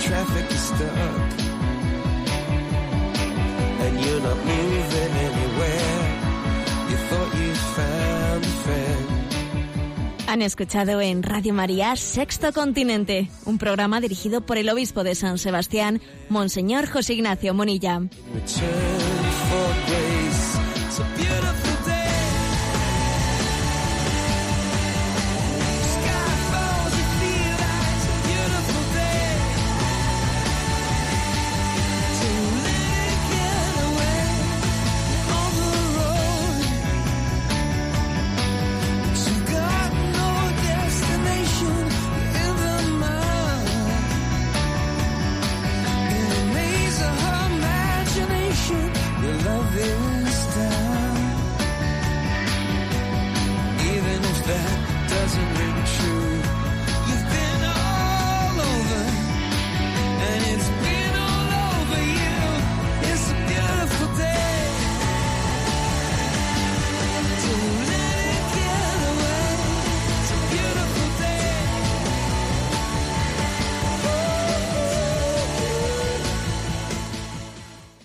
Traffic is stuck. And you're not moving anywhere. You thought you found a friend. Han escuchado en Radio María Sexto Continente, un programa dirigido por el obispo de San Sebastián, Monseñor José Ignacio Monilla.